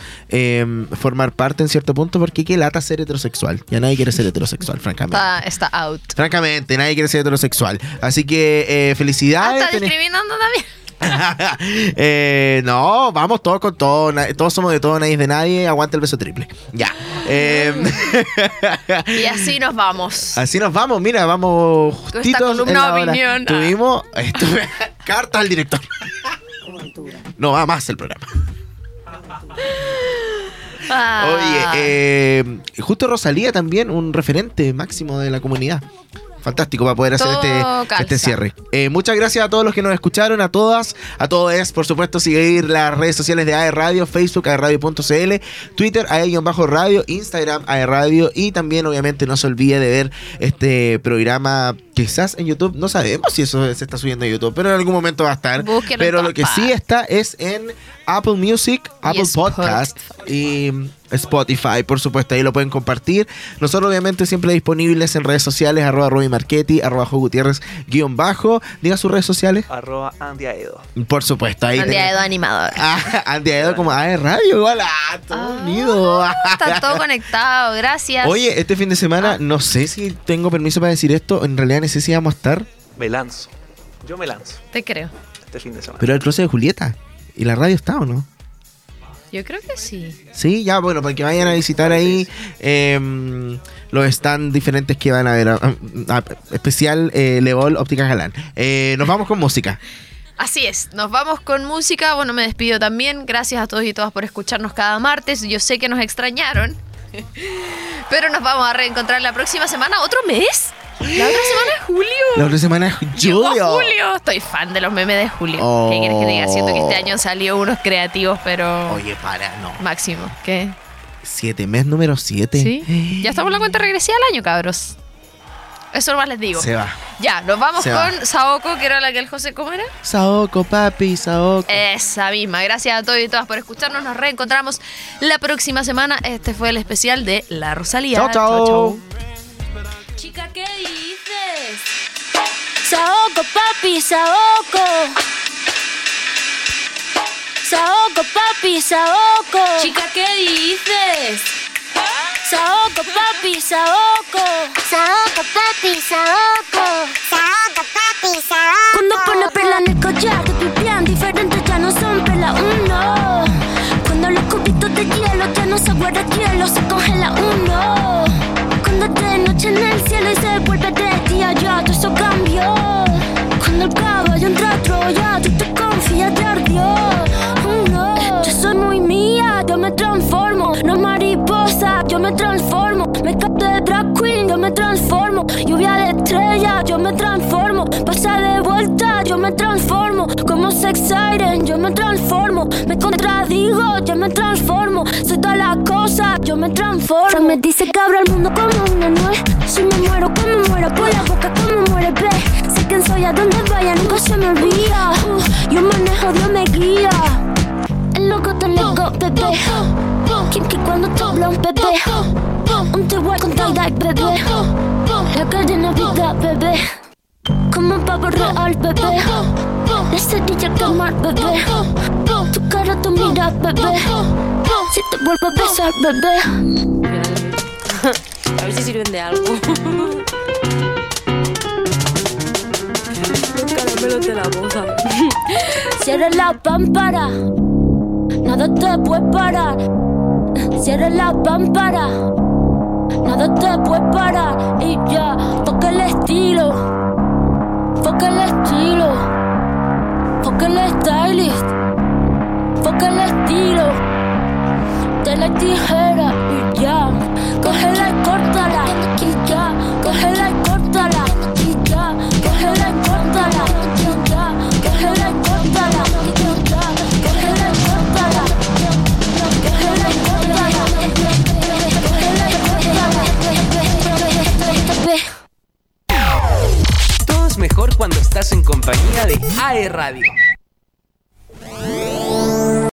[SPEAKER 3] formar parte en cierto punto. Porque qué lata ser heterosexual. Ya nadie quiere ser heterosexual, francamente.
[SPEAKER 2] Está out.
[SPEAKER 3] Francamente, nadie quiere ser heterosexual. Así que eh,
[SPEAKER 2] Ah,
[SPEAKER 3] felicidades.
[SPEAKER 2] está
[SPEAKER 3] Tenés-
[SPEAKER 2] discriminando también.
[SPEAKER 3] Eh, no, vamos todos con todo. Todos somos de todo, nadie es de nadie. Aguanta el beso triple. Ya. Eh,
[SPEAKER 2] Y así nos vamos.
[SPEAKER 3] así nos vamos. Mira, vamos
[SPEAKER 2] Esta
[SPEAKER 3] justitos
[SPEAKER 2] columna
[SPEAKER 3] en la
[SPEAKER 2] de
[SPEAKER 3] hora.
[SPEAKER 2] opinión. ah.
[SPEAKER 3] Tuvimos estuve- carta al director. No va más el programa.
[SPEAKER 2] Ah.
[SPEAKER 3] Oye, eh, justo Rosalía también, un referente máximo de la comunidad. Fantástico para poder hacer
[SPEAKER 2] Todo
[SPEAKER 3] este, este cierre. Eh, muchas gracias a todos los que nos escucharon, a todas, a todos, por supuesto, seguir las redes sociales de AE Radio, Facebook, aerradio.cl, Twitter, AE-radio, Instagram, AE Radio y también, obviamente, no se olvide de ver este programa quizás en YouTube, no sabemos si eso se está subiendo a YouTube, pero en algún momento va a estar.
[SPEAKER 2] Búsquenlo en
[SPEAKER 3] pero lo que sí está es en Apple Music, Apple. Podcast y Spotify, por supuesto, ahí lo pueden compartir. Nosotros obviamente siempre disponibles en redes sociales, arroba Roby Marchetti, arroba Jo Gutiérrez, guion bajo. Diga sus redes sociales.
[SPEAKER 4] Arroba Andy Aedo.
[SPEAKER 3] Por supuesto, ahí
[SPEAKER 2] Andy Aedo animador.
[SPEAKER 3] Ah, Andy Aedo como ah, es radio, igual, ah, todo unido.
[SPEAKER 2] Está todo conectado, gracias.
[SPEAKER 3] Oye, este fin de semana, no sé si tengo permiso para decir esto, en realidad necesitamos estar,
[SPEAKER 4] Me lanzo. Yo me lanzo
[SPEAKER 2] Te creo.
[SPEAKER 4] este fin de semana.
[SPEAKER 3] pero el cruce de Julieta. ¿Y la radio está o no?
[SPEAKER 2] Yo creo que sí.
[SPEAKER 3] Sí, ya, bueno, para que vayan a visitar ahí em, los stands diferentes que van a ver. especial eh, Levol Óptica Galán. Eh, nos vamos con música.
[SPEAKER 2] Así es, nos vamos con música. Bueno, me despido también. Gracias a todos y todas por escucharnos cada martes. Yo sé que nos extrañaron. Pero nos vamos a reencontrar la próxima semana. ¿Otro mes? La otra semana es julio.
[SPEAKER 3] La otra semana es
[SPEAKER 2] Llegó
[SPEAKER 3] Julio.
[SPEAKER 2] julio. Estoy fan de los memes de julio.
[SPEAKER 3] Oh.
[SPEAKER 2] ¿Qué quieres que te diga? Siento que este año salió unos creativos, pero
[SPEAKER 3] Oye, para, no.
[SPEAKER 2] máximo. ¿Qué?
[SPEAKER 3] Siete, mes número siete.
[SPEAKER 2] Sí. Ya estamos en la cuenta regresiva del año, cabros. Eso nomás les digo.
[SPEAKER 3] Se va.
[SPEAKER 2] Ya, nos vamos
[SPEAKER 3] Se va.
[SPEAKER 2] con Saoko, que era la que el José, ¿cómo era?
[SPEAKER 3] Saoko, papi, Saoko.
[SPEAKER 2] Esa misma. Gracias a todos y todas por escucharnos. Nos reencontramos la próxima semana. Este fue el especial de La Rosalía.
[SPEAKER 3] Chao, chao.
[SPEAKER 5] Chica, ¿qué dices? Saoko, papi, Saoko. Saoko, papi, Saoko. Chica, ¿qué dices? Saoko, papi, Saoko. Saoko, papi, Saoko. Saoko, papi, Saoko. Cuando pone perla en el collar, te pipián diferentes ya no son perla uno. Cuando los cubitos de hielo ya no se guarda hielo, se congela yo me transformo. Me capto de drag queen, yo me transformo. Lluvia de estrella, yo me transformo. Pasa de vuelta, yo me transformo. Como sex siren, yo me transformo. Me contradigo, yo me transformo. Soy todas las cosas, yo me transformo. Fran me dice que abro el mundo como una nuez. Si me muero, como muero, por bebé. Tu cara, tu mira, bebé. Si te vuelvo a besar, bebé.
[SPEAKER 10] A ver si sirven de algo. Los caramelos de la boda.
[SPEAKER 5] Cierra la pámpara, nada te puede parar. Cierra la pámpara, nada te puede parar. Y ya, toca el estilo, toca el estilo, el stylist, el estilo. De la tijera y ya, cógela y. Y ya, cógela y córtala. Y ya, cógela y. Y y. Y y y. Cógela y córtala.
[SPEAKER 11] Mejor cuando estás en compañía de AE Radio.